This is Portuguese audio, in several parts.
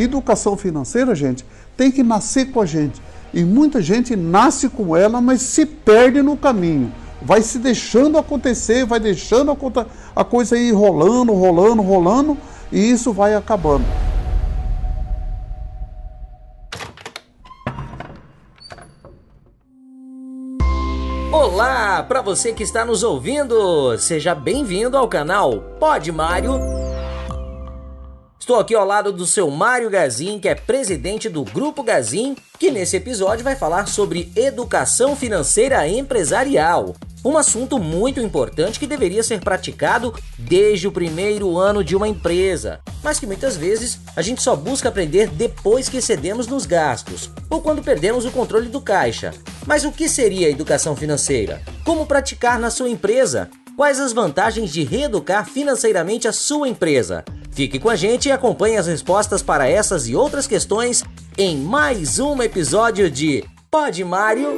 Educação financeira, gente, tem que nascer com a gente. E muita gente nasce com ela, mas se perde no caminho. Vai se deixando acontecer, vai deixando a coisa ir rolando, rolando, rolando, e isso vai acabando. Olá, para você que está nos ouvindo, seja bem-vindo ao canal Pode Mário. Estou aqui ao lado do seu Mário Gazin, que é presidente do Grupo Gazin, que nesse episódio vai falar sobre educação financeira empresarial. Um assunto muito importante que deveria ser praticado desde o primeiro ano de uma empresa, mas que muitas vezes a gente só busca aprender depois que excedemos nos gastos ou quando perdemos o controle do caixa. Mas o que seria a educação financeira? Como praticar na sua empresa? Quais as vantagens de reeducar financeiramente a sua empresa? Fique com a gente e acompanhe as respostas para essas e outras questões em mais um episódio de Pode Mário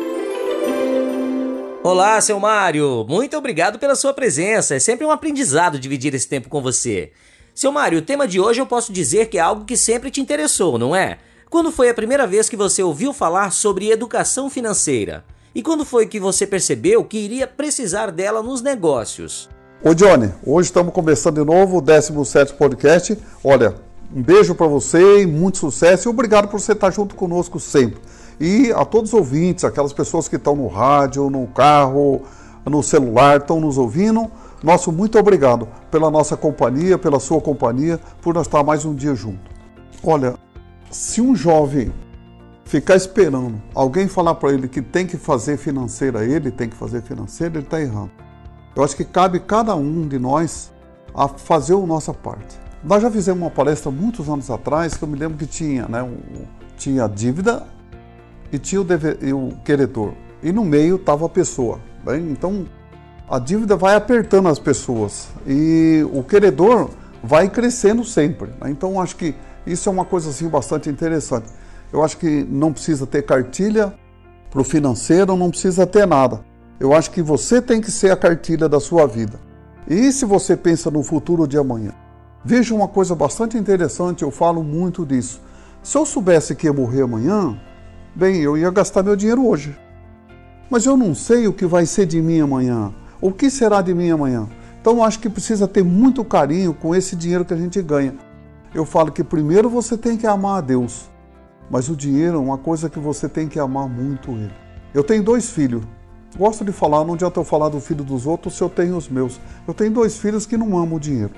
Olá, seu Mário! Muito obrigado pela sua presença. É sempre um aprendizado dividir esse tempo com você. Seu Mário, o tema de hoje eu posso dizer que é algo que sempre te interessou, não é? Quando foi a primeira vez que você ouviu falar sobre educação financeira? E quando foi que você percebeu que iria precisar dela nos negócios? Ô Johnny, hoje estamos começando de novo o 17 podcast. Olha, um beijo para você muito sucesso e obrigado por você estar junto conosco sempre. E a todos os ouvintes, aquelas pessoas que estão no rádio, no carro, no celular, estão nos ouvindo, nosso muito obrigado pela nossa companhia, pela sua companhia, por nós estar mais um dia junto. Olha, se um jovem ficar esperando alguém falar para ele que tem que fazer financeira, ele tem que fazer financeira, ele está errando. Eu acho que cabe cada um de nós a fazer a nossa parte. Nós já fizemos uma palestra muitos anos atrás que eu me lembro que tinha, né, um, tinha dívida e tinha o, deve, e o credor. E no meio estava a pessoa. Bem? Então a dívida vai apertando as pessoas e o credor vai crescendo sempre. Né? Então acho que isso é uma coisa assim bastante interessante. Eu acho que não precisa ter cartilha para o financeiro, não precisa ter nada. Eu acho que você tem que ser a cartilha da sua vida. E se você pensa no futuro de amanhã? Veja uma coisa bastante interessante, eu falo muito disso. Se eu soubesse que ia morrer amanhã, Bem, eu ia gastar meu dinheiro hoje. Mas eu não sei o que vai ser de mim amanhã. O que será de mim amanhã? Então acho que precisa ter muito carinho com esse dinheiro que a gente ganha. Eu falo que primeiro você tem que amar a Deus, mas o dinheiro é uma coisa que você tem que amar muito ele. Eu tenho dois filhos. Gosto de falar, não adianta eu falar do filho dos outros se eu tenho os meus. Eu tenho dois filhos que não amam o dinheiro.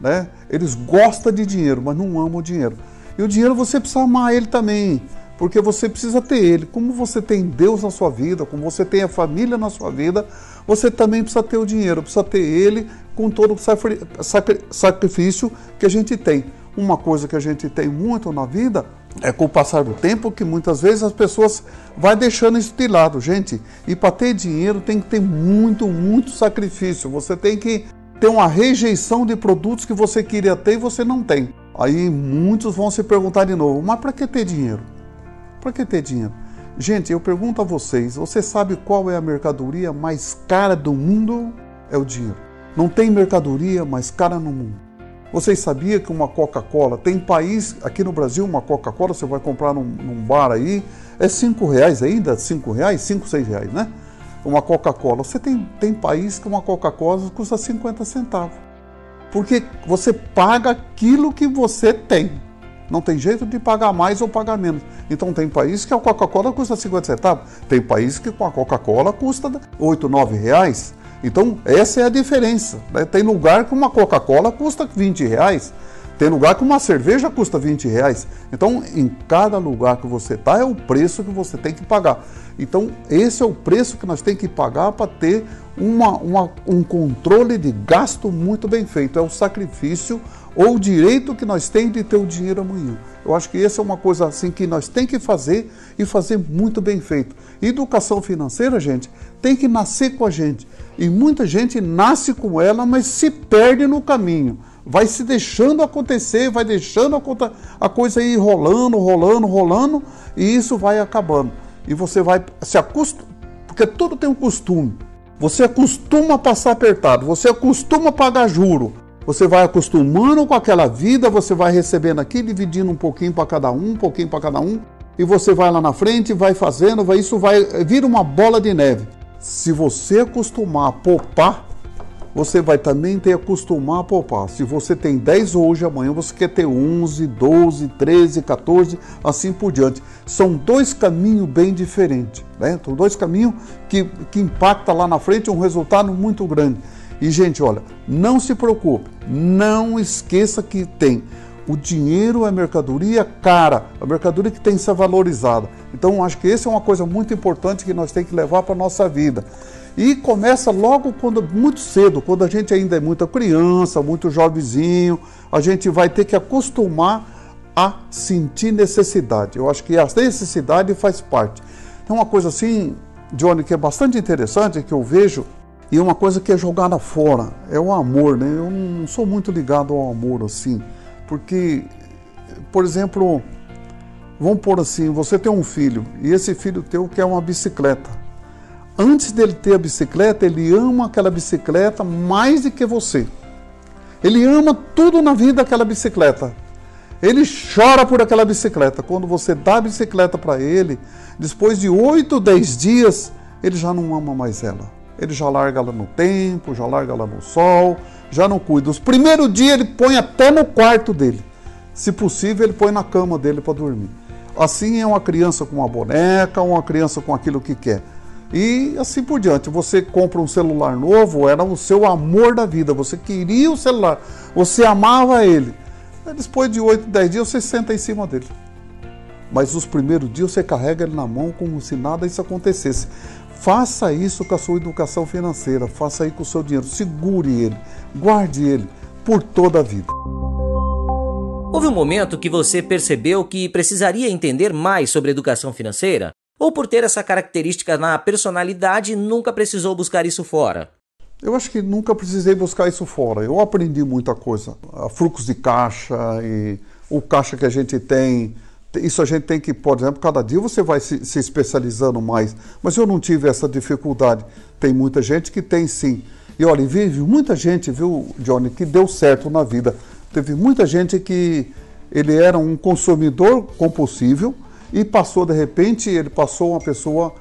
Né? Eles gostam de dinheiro, mas não amam o dinheiro. E o dinheiro você precisa amar ele também porque você precisa ter ele. Como você tem Deus na sua vida, como você tem a família na sua vida, você também precisa ter o dinheiro, precisa ter ele com todo o sacrifício que a gente tem. Uma coisa que a gente tem muito na vida é com o passar do tempo que muitas vezes as pessoas vai deixando isso de lado. Gente, e para ter dinheiro tem que ter muito, muito sacrifício. Você tem que ter uma rejeição de produtos que você queria ter e você não tem. Aí muitos vão se perguntar de novo, mas para que ter dinheiro? Para que ter dinheiro? Gente, eu pergunto a vocês: você sabe qual é a mercadoria mais cara do mundo? É o dinheiro. Não tem mercadoria mais cara no mundo. Vocês sabiam que uma Coca-Cola, tem país, aqui no Brasil, uma Coca-Cola, você vai comprar num, num, bar aí, é cinco reais ainda, cinco reais, cinco, seis reais, né? Uma Coca-Cola. Você tem, tem país que uma Coca-Cola custa 50 centavos. Porque você paga aquilo que você tem. Não tem jeito de pagar mais ou pagar menos. Então tem país que a Coca-Cola custa 50 centavos, tem país que com a Coca-Cola custa 8, 9 reais. Então essa é a diferença. Né? Tem lugar que uma Coca-Cola custa 20 reais, tem lugar que uma cerveja custa 20 reais. Então em cada lugar que você está é o preço que você tem que pagar. Então esse é o preço que nós temos que pagar para ter uma, uma, um controle de gasto muito bem feito. É o sacrifício ou o direito que nós temos de ter o dinheiro amanhã. Eu acho que essa é uma coisa assim que nós tem que fazer e fazer muito bem feito. Educação financeira, gente, tem que nascer com a gente. E muita gente nasce com ela, mas se perde no caminho. Vai se deixando acontecer, vai deixando a coisa ir rolando, rolando, rolando, e isso vai acabando. E você vai se acostumar, porque tudo tem um costume. Você acostuma a passar apertado, você acostuma a pagar juro, Você vai acostumando com aquela vida, você vai recebendo aqui, dividindo um pouquinho para cada um, um pouquinho para cada um, e você vai lá na frente, vai fazendo, vai, isso vai vira uma bola de neve. Se você acostumar a poupar, você vai também ter que acostumar a poupar. Se você tem 10 hoje, amanhã você quer ter 11, 12, 13, 14, assim por diante. São dois caminhos bem diferentes, né? São dois caminhos que, que impactam lá na frente um resultado muito grande. E, gente, olha, não se preocupe, não esqueça que tem. O dinheiro é mercadoria cara, a mercadoria que tem que ser valorizada. Então, acho que essa é uma coisa muito importante que nós temos que levar para a nossa vida. E começa logo quando muito cedo, quando a gente ainda é muita criança, muito jovenzinho, a gente vai ter que acostumar a sentir necessidade. Eu acho que a necessidade faz parte. Então, uma coisa assim, Johnny, que é bastante interessante, que eu vejo, e uma coisa que é jogada fora, é o amor, né? Eu não sou muito ligado ao amor assim, porque, por exemplo, vamos pôr assim, você tem um filho, e esse filho teu quer uma bicicleta antes dele ter a bicicleta, ele ama aquela bicicleta mais do que você. Ele ama tudo na vida daquela bicicleta. Ele chora por aquela bicicleta. Quando você dá a bicicleta para ele, depois de 8, 10 dias, ele já não ama mais ela. Ele já larga ela no tempo, já larga ela no sol, já não cuida. Os primeiros dias ele põe até no quarto dele. Se possível, ele põe na cama dele para dormir. Assim é uma criança com uma boneca, uma criança com aquilo que quer. E assim por diante. Você compra um celular novo, era o seu amor da vida. Você queria o celular, você amava ele. Depois de 8, 10 dias, você senta em cima dele. Mas os primeiros dias você carrega ele na mão como se nada isso acontecesse. Faça isso com a sua educação financeira, faça aí com o seu dinheiro, segure ele, guarde ele por toda a vida. Houve um momento que você percebeu que precisaria entender mais sobre educação financeira? Ou por ter essa característica na personalidade, nunca precisou buscar isso fora? Eu acho que nunca precisei buscar isso fora. Eu aprendi muita coisa. Fluxos de caixa e o caixa que a gente tem. Isso a gente tem que, por exemplo, cada dia você vai se, se especializando mais. Mas eu não tive essa dificuldade. Tem muita gente que tem sim. E olha, vive muita gente, viu, Johnny, que deu certo na vida. Teve muita gente que ele era um consumidor compulsível, e passou de repente, ele passou uma pessoa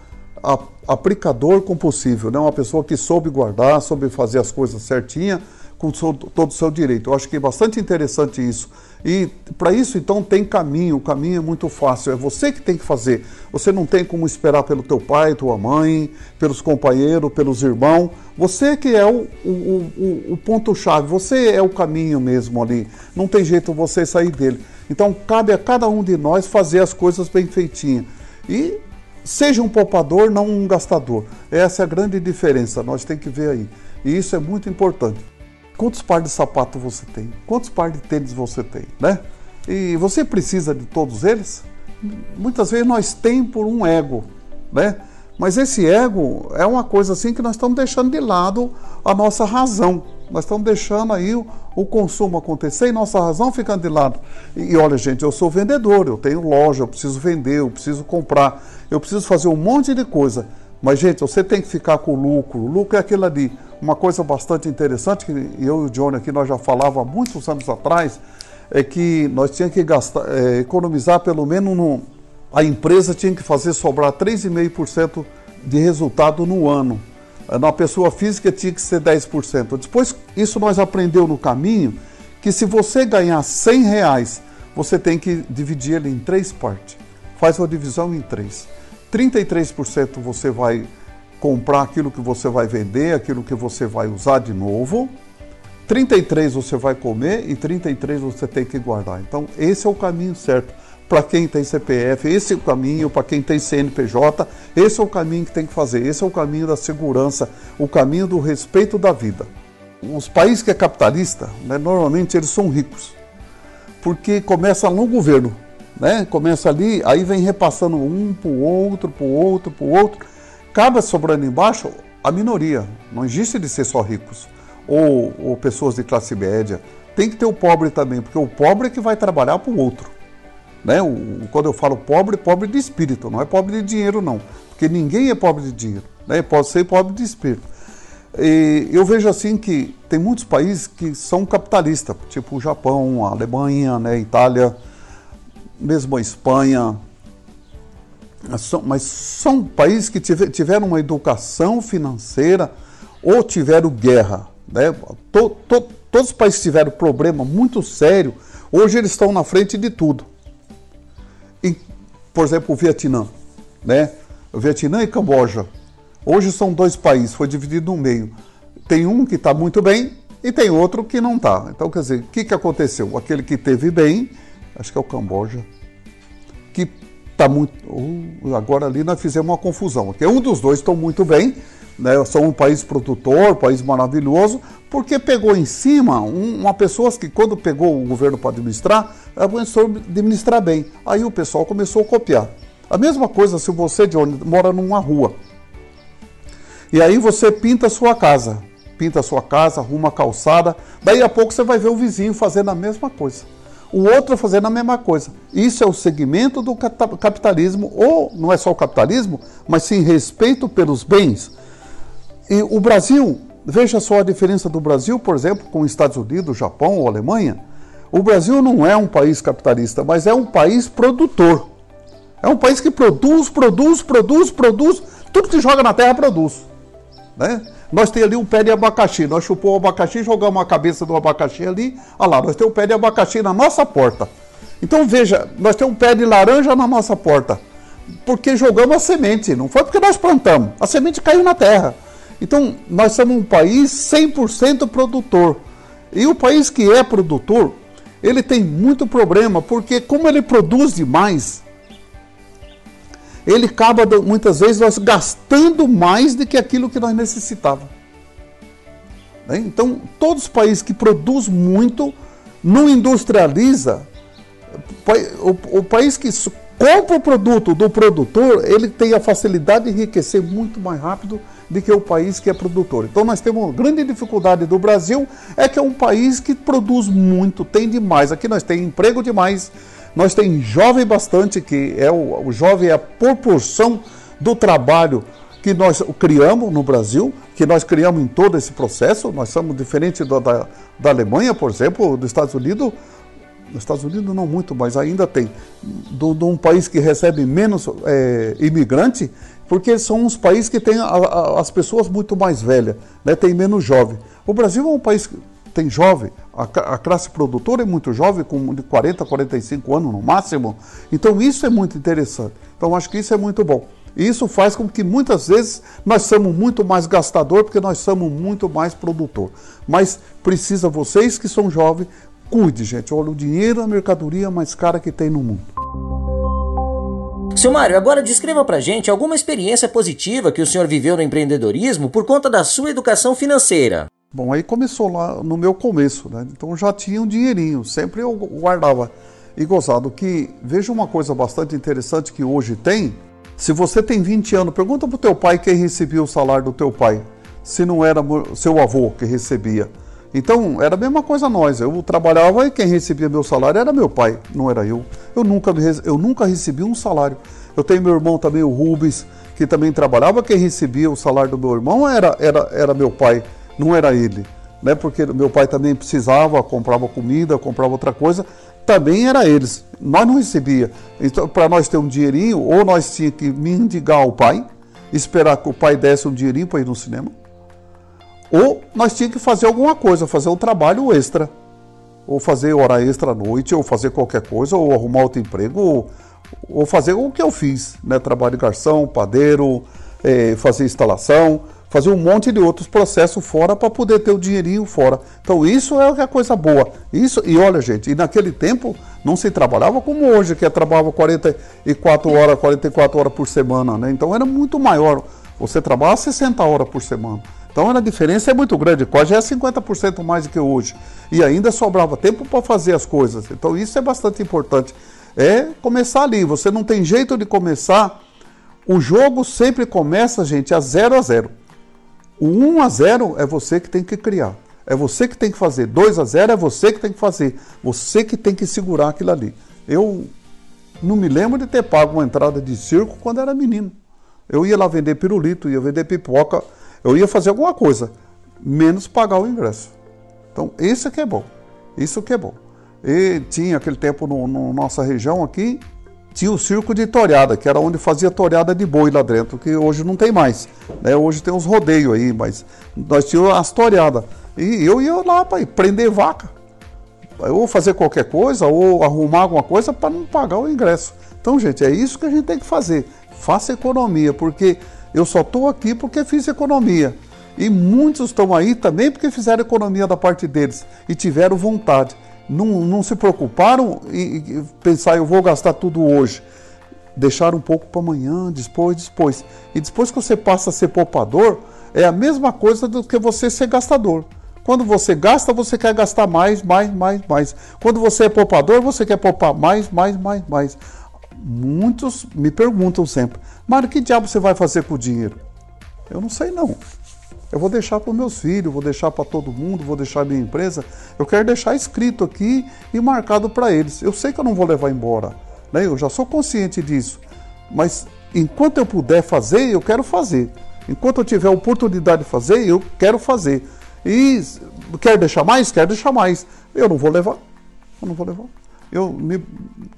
aplicador compulsivo, né? uma pessoa que soube guardar, soube fazer as coisas certinha com todo o seu direito. Eu acho que é bastante interessante isso. E para isso, então, tem caminho. O caminho é muito fácil. É você que tem que fazer. Você não tem como esperar pelo teu pai, tua mãe, pelos companheiros, pelos irmãos. Você que é o, o, o, o ponto-chave. Você é o caminho mesmo ali. Não tem jeito você sair dele. Então, cabe a cada um de nós fazer as coisas bem feitinhas. E seja um poupador, não um gastador. Essa é a grande diferença. Nós temos que ver aí. E isso é muito importante. Quantos pares de sapato você tem? Quantos pares de tênis você tem, né? E você precisa de todos eles? Muitas vezes nós temos por um ego, né? Mas esse ego é uma coisa assim que nós estamos deixando de lado a nossa razão. Nós estamos deixando aí o, o consumo acontecer e nossa razão ficando de lado. E, e, olha, gente, eu sou vendedor, eu tenho loja, eu preciso vender, eu preciso comprar, eu preciso fazer um monte de coisa. Mas, gente, você tem que ficar com o lucro. O lucro é aquilo ali. Uma coisa bastante interessante, que eu e o Johnny aqui nós já falava há muitos anos atrás, é que nós tínhamos que gastar, é, economizar pelo menos no, a empresa tinha que fazer sobrar 3,5% de resultado no ano. Na pessoa física tinha que ser 10%. Depois, isso nós aprendeu no caminho, que se você ganhar 100 reais, você tem que dividir ele em três partes. Faz uma divisão em três. 33% você vai comprar aquilo que você vai vender, aquilo que você vai usar de novo. 33 você vai comer e 33 você tem que guardar. Então, esse é o caminho certo. Para quem tem CPF, esse é o caminho, para quem tem CNPJ, esse é o caminho que tem que fazer. Esse é o caminho da segurança, o caminho do respeito da vida. Os países que é capitalista, né, normalmente eles são ricos, porque começa no governo, né? Começa ali, aí vem repassando um para o outro, para o outro, para o outro Acaba sobrando embaixo a minoria. Não existe de ser só ricos ou, ou pessoas de classe média. Tem que ter o pobre também, porque o pobre é que vai trabalhar para o outro. Né? O, quando eu falo pobre, pobre de espírito, não é pobre de dinheiro, não. Porque ninguém é pobre de dinheiro. Né? Pode ser pobre de espírito. E eu vejo assim que tem muitos países que são capitalistas, tipo o Japão, a Alemanha, né, Itália, mesmo a Espanha. Mas são países que tiveram uma educação financeira ou tiveram guerra. Né? To, to, todos os países tiveram problema muito sério, hoje eles estão na frente de tudo. E, por exemplo, o Vietnã. Né? O Vietnã e Camboja Hoje são dois países, foi dividido no meio. Tem um que está muito bem e tem outro que não está. Então, quer dizer, o que, que aconteceu? Aquele que teve bem, acho que é o Camboja, que está muito. Uh, agora ali nós fizemos uma confusão. Porque um dos dois estão muito bem, né? são um país produtor, um país maravilhoso, porque pegou em cima um, uma pessoa que, quando pegou o governo para administrar, começou a administrar bem. Aí o pessoal começou a copiar. A mesma coisa se você, Johnny, mora numa rua. E aí você pinta a sua casa. Pinta a sua casa, arruma a calçada. Daí a pouco você vai ver o vizinho fazendo a mesma coisa. O outro fazendo a mesma coisa. Isso é o segmento do capitalismo, ou não é só o capitalismo, mas sim respeito pelos bens. E o Brasil, veja só a diferença do Brasil, por exemplo, com os Estados Unidos, Japão ou Alemanha. O Brasil não é um país capitalista, mas é um país produtor. É um país que produz, produz, produz, produz, tudo que joga na terra produz. Né? Nós temos ali um pé de abacaxi, nós chupamos o abacaxi, jogamos a cabeça do abacaxi ali, olha lá, nós temos um pé de abacaxi na nossa porta. Então veja, nós temos um pé de laranja na nossa porta, porque jogamos a semente, não foi porque nós plantamos, a semente caiu na terra. Então nós somos um país 100% produtor. E o país que é produtor, ele tem muito problema, porque como ele produz demais, ele acaba muitas vezes nós gastando mais do que aquilo que nós necessitávamos. Né? Então, todos os países que produzem muito não industrializa. O, o país que compra o produto do produtor, ele tem a facilidade de enriquecer muito mais rápido do que o país que é produtor. Então nós temos uma grande dificuldade do Brasil, é que é um país que produz muito, tem demais. Aqui nós temos emprego demais, nós temos jovem bastante, que é o, o jovem é a proporção do trabalho que nós criamos no Brasil, que nós criamos em todo esse processo. Nós somos diferentes da, da, da Alemanha, por exemplo, dos Estados Unidos. Nos Estados Unidos não muito, mas ainda tem. De um país que recebe menos é, imigrante, porque são uns países que têm a, a, as pessoas muito mais velhas, né, tem menos jovem. O Brasil é um país tem jovem, a, a, classe produtora é muito jovem, com de 40 a 45 anos no máximo. Então isso é muito interessante. Então acho que isso é muito bom. E isso faz com que muitas vezes nós somos muito mais gastador, porque nós somos muito mais produtor. Mas precisa vocês que são jovens, cuide, gente. Olha, o dinheiro é a mercadoria mais cara que tem no mundo. Seu Mário, agora descreva pra gente alguma experiência positiva que o senhor viveu no empreendedorismo por conta da sua educação financeira. Bom, aí começou lá no meu começo, né? Então já tinha um dinheirinho, sempre eu guardava. E gozado que, veja uma coisa bastante interessante que hoje tem, se você tem 20 anos, pergunta pro teu pai quem recebia o salário do teu pai, se não era seu avô que recebia. Então, era a mesma coisa nós. Eu trabalhava e quem recebia meu salário era meu pai, não era eu. Eu nunca, eu nunca recebi um salário. Eu tenho meu irmão também, o Rubens, que também trabalhava. Quem recebia o salário do meu irmão era, era, era meu pai não era ele, né? Porque meu pai também precisava, comprava comida, comprava outra coisa, também era eles. Nós não recebia. Então, para nós ter um dinheirinho, ou nós tínhamos que mendigar ao pai, esperar que o pai desse um dinheirinho para ir no cinema, ou nós tínhamos que fazer alguma coisa, fazer um trabalho extra, ou fazer hora extra à noite, ou fazer qualquer coisa, ou arrumar outro emprego, ou, ou fazer o que eu fiz, né? Trabalho de garçom, padeiro, é, fazer instalação, fazer um monte de outros processos fora para poder ter o dinheirinho fora. Então isso é a coisa boa. Isso e olha gente, e naquele tempo não se trabalhava como hoje, que é trabalhava 44 horas, 44 horas por semana, né? Então era muito maior. Você trabalha 60 horas por semana. Então a diferença é muito grande, quase é 50% mais do que hoje. E ainda sobrava tempo para fazer as coisas. Então isso é bastante importante. É começar ali. Você não tem jeito de começar. O jogo sempre começa, gente, a 0 a 0. O 1 a 0 é você que tem que criar. É você que tem que fazer. 2 a 0 é você que tem que fazer. Você que tem que segurar aquilo ali. Eu não me lembro de ter pago uma entrada de circo quando era menino. Eu ia lá vender pirulito, ia vender pipoca, eu ia fazer alguma coisa. menos pagar o ingresso. Então, isso que é bom. Isso que é bom. E tinha aquele tempo no, no nossa região aqui, tinha o circo de toreada, que era onde fazia toreada de boi lá dentro, que hoje não tem mais. Né? Hoje tem uns rodeios aí, mas nós tínhamos as toreadas. E eu ia lá para prender vaca. Ou fazer qualquer coisa, ou arrumar alguma coisa para não pagar o ingresso. Então, gente, é isso que a gente tem que fazer. Faça economia, porque eu só estou aqui porque fiz economia. E muitos estão aí também porque fizeram economia da parte deles e tiveram vontade. Não, não se preocuparam em pensar, eu vou gastar tudo hoje. Deixaram um pouco para amanhã, depois, depois. E depois que você passa a ser poupador, é a mesma coisa do que você ser gastador. Quando você gasta, você quer gastar mais, mais, mais, mais. Quando você é poupador, você quer poupar mais, mais, mais, mais. Muitos me perguntam sempre, Mário, que diabo você vai fazer com o dinheiro? Eu não sei não. Eu vou deixar para os meus filhos, vou deixar para todo mundo, vou deixar minha empresa. Eu quero deixar escrito aqui e marcado para eles. Eu sei que eu não vou levar embora, né? eu já sou consciente disso. Mas enquanto eu puder fazer, eu quero fazer. Enquanto eu tiver oportunidade de fazer, eu quero fazer. E quer deixar mais? Quer deixar mais. Eu não vou levar. Eu não vou levar. Eu, me,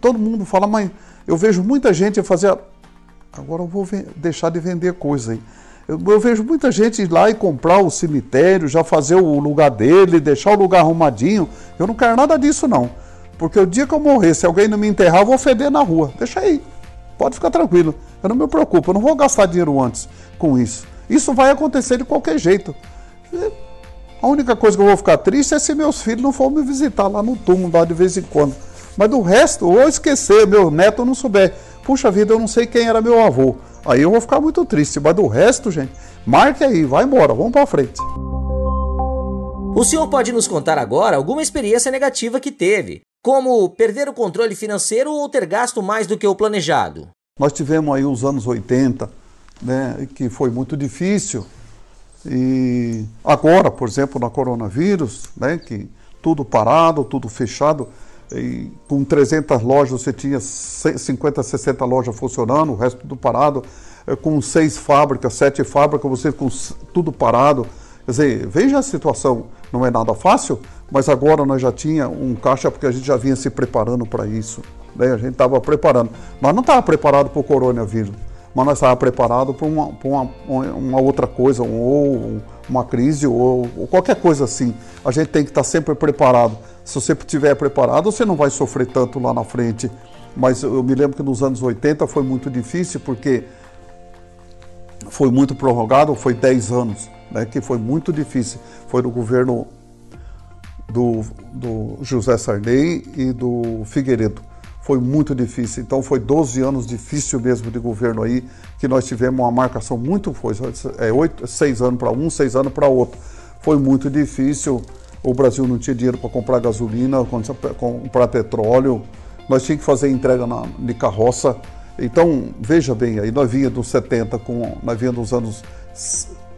todo mundo fala, mas eu vejo muita gente fazer. Agora eu vou deixar de vender coisa? Eu, eu, vejo muita gente ir lá e comprar o cemitério, já fazer o lugar dele, deixar o lugar arrumadinho. Eu não quero nada disso, não. Porque o dia que eu morrer, se alguém não me enterrar, eu vou feder na rua. Deixa aí. Pode ficar tranquilo. Eu não me preocupo. Eu não vou gastar dinheiro antes com isso. Isso vai acontecer de qualquer jeito. A única coisa que eu vou ficar triste é se meus filhos não for me visitar lá no túmulo, lá de vez em quando. Mas do resto, ou esquecer, meu neto não souber. Puxa vida, eu não sei quem era meu avô. Aí eu vou ficar muito triste. Mas do resto, gente, marque aí, vai embora, vamos para frente. O senhor pode nos contar agora alguma experiência negativa que teve, como perder o controle financeiro ou ter gasto mais do que o planejado? Nós tivemos aí os anos 80, né, que foi muito difícil. E agora, por exemplo, na coronavírus, né, que tudo parado, tudo fechado, e com 300 lojas você tinha 50, 60 lojas funcionando, o resto tudo parado. É, com seis fábricas, sete fábricas, você com tudo parado. Quer dizer, veja a situação, não é nada fácil, mas agora nós já tinha um caixa porque a gente já vinha se preparando para isso. Né? A gente estava preparando. Nós não estávamos preparados para o coronavírus, mas nós estávamos preparados para uma, uma, uma, outra coisa, ou uma crise, ou, ou qualquer coisa assim. A gente tem que estar sempre preparado. Se você estiver preparado, você não vai sofrer tanto lá na frente. Mas eu me lembro que nos anos 80 foi muito difícil, porque foi muito prorrogado, foi 10 anos, né, que foi muito difícil. Foi no governo do, do José Sarney e do Figueiredo. Foi muito difícil. Então foi 12 anos difícil mesmo de governo aí, que nós tivemos uma marcação muito forte. É, 8, 6 anos para um, 6 anos para outro. Foi muito difícil o Brasil não tinha dinheiro para comprar gasolina, comprar petróleo, nós tínhamos que fazer entrega na, de carroça. Então, veja bem, aí nós vinha dos 70, com, nós vinha dos anos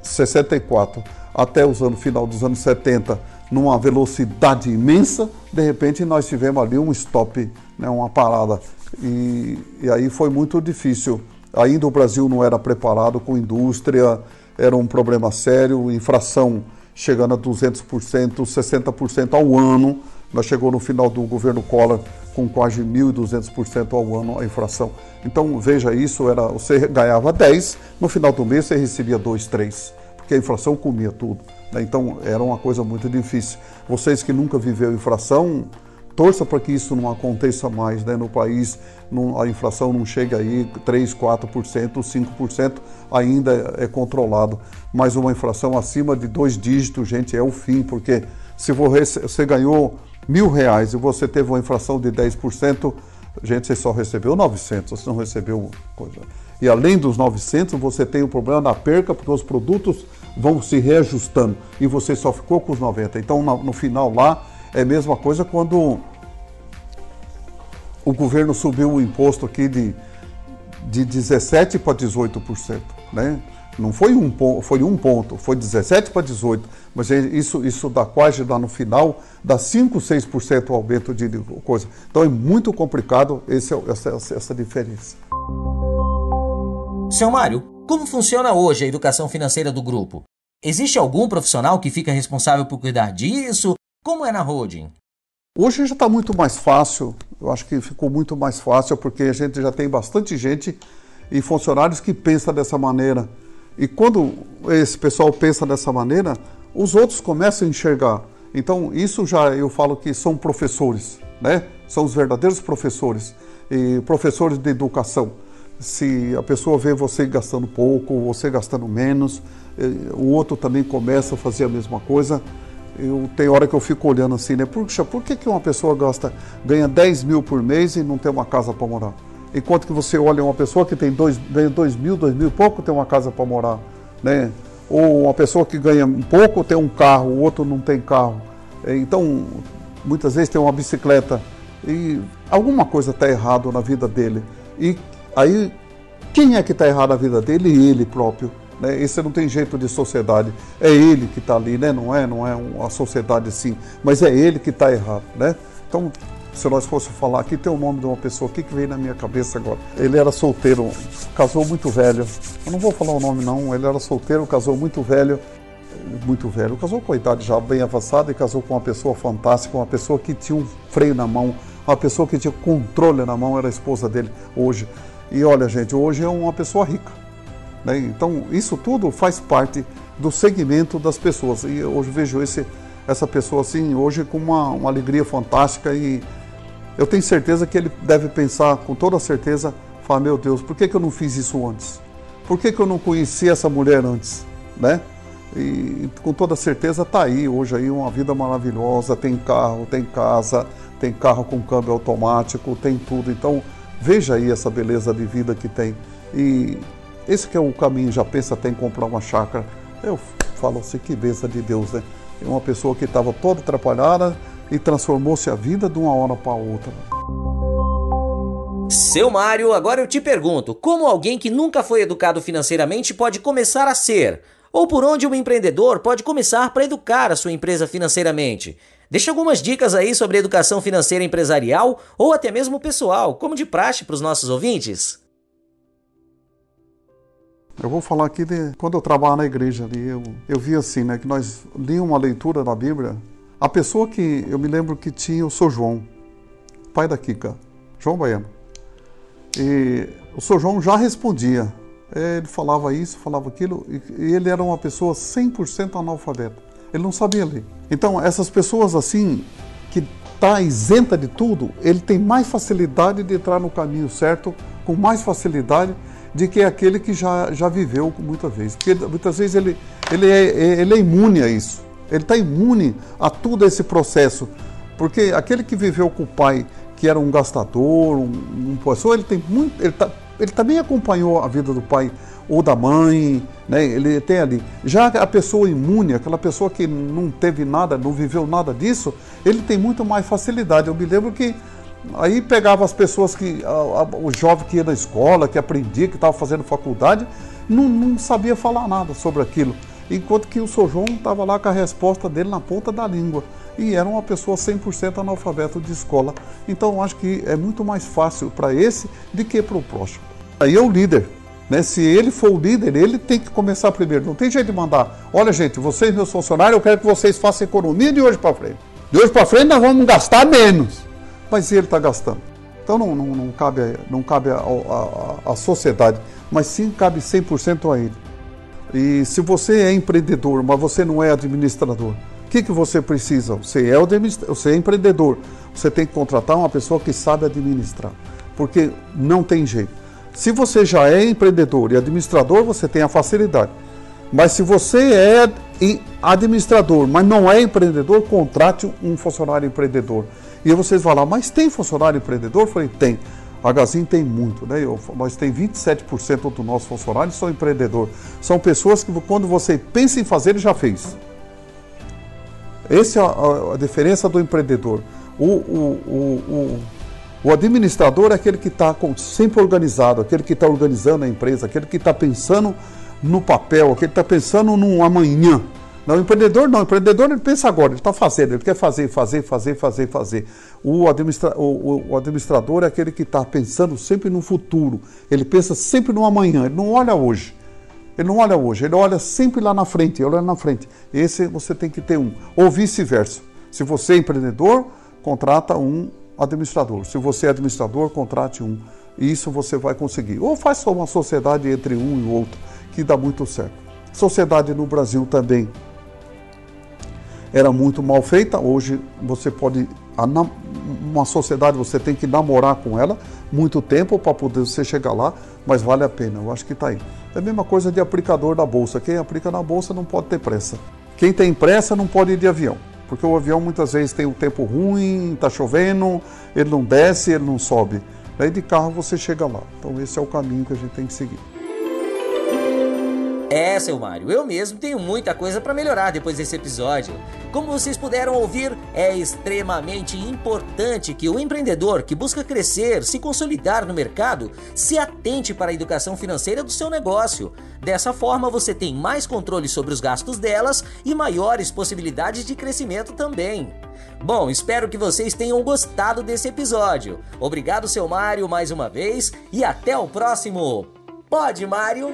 64 até os anos final dos anos 70, numa velocidade imensa, de repente nós tivemos ali um stop, né, uma parada. E, e aí foi muito difícil. Ainda o Brasil não era preparado com indústria, era um problema sério, infração chegando a 200%, 60% ao ano. Nós chegou no final do governo Collor com quase 1.200% ao ano a inflação. Então, veja isso, era você ganhava 10, no final do mês você recebia 2, 3, porque a inflação comia tudo. Né? Então, era uma coisa muito difícil. Vocês que nunca viveu inflação, torça para que isso não aconteça mais né? no país, não, a inflação não chega aí 3, 4%, 5%, ainda é controlado. Mas uma inflação acima de dois dígitos, gente, é o fim, porque se você ganhou mil reais e você teve uma inflação de 10%, gente, você só recebeu 900, você não recebeu coisa. E além dos 900, você tem o problema da perca, porque os produtos vão se reajustando e você só ficou com os 90. Então, no final lá, é a mesma coisa quando o governo subiu o imposto aqui de, de 17% para 18%. Né? Não foi um, ponto, foi um ponto, foi 17 para 18, mas isso, isso dá quase lá no final, dá 5, 6% aumento de coisa. Então é muito complicado esse, essa, essa diferença. Seu Mário, como funciona hoje a educação financeira do grupo? Existe algum profissional que fica responsável por cuidar disso? Como é na holding? Hoje já está muito mais fácil, eu acho que ficou muito mais fácil porque a gente já tem bastante gente e funcionários que pensam dessa maneira. E quando esse pessoal pensa dessa maneira, os outros começam a enxergar. Então, isso já eu falo que são professores, né? São os verdadeiros professores e professores de educação. Se a pessoa vê você gastando pouco, você gastando menos, o outro também começa a fazer a mesma coisa. Eu tem hora que eu fico olhando assim, né? Puxa, por que, que uma pessoa gasta, ganha 10 mil por mês e não tem uma casa para morar? Enquanto que você olha uma pessoa que tem dois, ganha 2 mil, 2 mil pouco tem uma casa para morar, né? Ou uma pessoa que ganha um pouco tem um carro, o outro não tem carro. Então, muitas vezes tem uma bicicleta e alguma coisa está errado na vida dele. E aí, quem é que está errado na vida dele? Ele próprio. Né? Esse não tem jeito de sociedade. É ele que está ali, né? não é, não é uma sociedade assim, mas é ele que está errado. Né? Então, se nós fosse falar aqui, tem o nome de uma pessoa aqui que veio na minha cabeça agora. Ele era solteiro, casou muito velho. Eu não vou falar o nome não, ele era solteiro, casou muito velho, muito velho. Casou com a idade já bem avançada e casou com uma pessoa fantástica, uma pessoa que tinha um freio na mão, uma pessoa que tinha controle na mão, era a esposa dele hoje. E olha, gente, hoje é uma pessoa rica. Né? Então, isso tudo faz parte do segmento das pessoas. E hoje vejo esse, essa pessoa assim, hoje com uma, uma alegria fantástica e eu tenho certeza que ele deve pensar com toda certeza, falar, meu Deus, por que, que eu não fiz isso antes? Por que, que eu não conheci essa mulher antes? Né? E com toda certeza está aí hoje aí uma vida maravilhosa, tem carro, tem casa, tem carro com câmbio automático, tem tudo. Então veja aí essa beleza de vida que tem. E esse que é o caminho, já pensa até em comprar uma chácara. Eu falo assim, que benção de Deus, né? Uma pessoa que estava toda atrapalhada, e transformou-se a vida de uma hora para outra. Seu Mário, agora eu te pergunto: como alguém que nunca foi educado financeiramente pode começar a ser? Ou por onde um empreendedor pode começar para educar a sua empresa financeiramente? Deixe algumas dicas aí sobre educação financeira empresarial ou até mesmo pessoal, como de praxe para os nossos ouvintes. Eu vou falar aqui de quando eu trabalho na igreja ali, eu, eu vi assim, né, que nós líamos uma leitura da Bíblia a pessoa que eu me lembro que tinha o Sr. João, pai da Kika, João Baiano. E o Sr. João já respondia. Ele falava isso, falava aquilo, e ele era uma pessoa 100% analfabeta. Ele não sabia ler. Então, essas pessoas assim, que está isenta de tudo, ele tem mais facilidade de entrar no caminho certo, com mais facilidade de que aquele que já, já viveu muitas vezes. Porque muitas vezes ele, ele, é, ele é imune a isso. Ele está imune a todo esse processo. Porque aquele que viveu com o pai, que era um gastador, um, um professor, ele tem muito. Ele, tá, ele também acompanhou a vida do pai ou da mãe, né? Ele tem ali. Já a pessoa imune, aquela pessoa que não teve nada, não viveu nada disso, ele tem muito mais facilidade. Eu me lembro que aí pegava as pessoas que. A, a, o jovem que ia na escola, que aprendia, que estava fazendo faculdade, não, não sabia falar nada sobre aquilo enquanto que o Sr. João estava lá com a resposta dele na ponta da língua e era uma pessoa 100% analfabeto de escola. Então acho que é muito mais fácil para esse do que para o próximo. Aí é o líder. Né? Se ele for o líder, ele tem que começar primeiro. Não tem jeito de mandar. Olha, gente, vocês, meus funcionários, eu quero que vocês façam economia de hoje para frente. De hoje para frente nós vamos gastar menos. Mas ele está gastando. Então não, não, não, cabe, não cabe à sociedade, mas sim cabe 100% a ele. E se você é empreendedor, mas você não é administrador, o que, que você precisa? Você é, o você é empreendedor, você tem que contratar uma pessoa que sabe administrar, porque não tem jeito. Se você já é empreendedor e administrador, você tem a facilidade. Mas se você é administrador, mas não é empreendedor, contrate um funcionário empreendedor. E aí vocês vão lá, mas tem funcionário empreendedor? Eu falei, tem. A Gazin tem muito, né? Eu, nós tem 27% do nosso funcionário são empreendedor. São pessoas que quando você pensa em fazer, ele já fez. Essa é a, a diferença do empreendedor. O, o, o, o administrador é aquele que está sempre organizado, aquele que está organizando a empresa, aquele que está pensando no papel, aquele que está pensando no amanhã. Não, empreendedor não. Empreendedor ele pensa agora, ele está fazendo, ele quer fazer, fazer, fazer, fazer, fazer. O, administra, o, o administrador é aquele que está pensando sempre no futuro. Ele pensa sempre no amanhã, ele não olha hoje. Ele não olha hoje, ele olha sempre lá na frente, olha na frente. Esse você tem que ter um. Ou vice-versa. Se você é empreendedor, contrata um administrador. Se você é administrador, contrate um. E isso você vai conseguir. Ou faz uma sociedade entre um e outro, que dá muito certo. Sociedade no Brasil também era muito mal feita. Hoje você pode uma sociedade você tem que namorar com ela muito tempo para poder você chegar lá, mas vale a pena. Eu acho que está aí. É a mesma coisa de aplicador da bolsa. Quem aplica na bolsa não pode ter pressa. Quem tem pressa não pode ir de avião, porque o avião muitas vezes tem um tempo ruim, está chovendo, ele não desce, ele não sobe. Aí de carro você chega lá. Então esse é o caminho que a gente tem que seguir. É, seu Mário, eu mesmo tenho muita coisa para melhorar depois desse episódio. Como vocês puderam ouvir, é extremamente importante que o empreendedor que busca crescer, se consolidar no mercado, se atente para a educação financeira do seu negócio. Dessa forma, você tem mais controle sobre os gastos delas e maiores possibilidades de crescimento também. Bom, espero que vocês tenham gostado desse episódio. Obrigado, seu Mário, mais uma vez e até o próximo. Pode, Mário!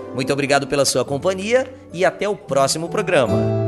Muito obrigado pela sua companhia e até o próximo programa.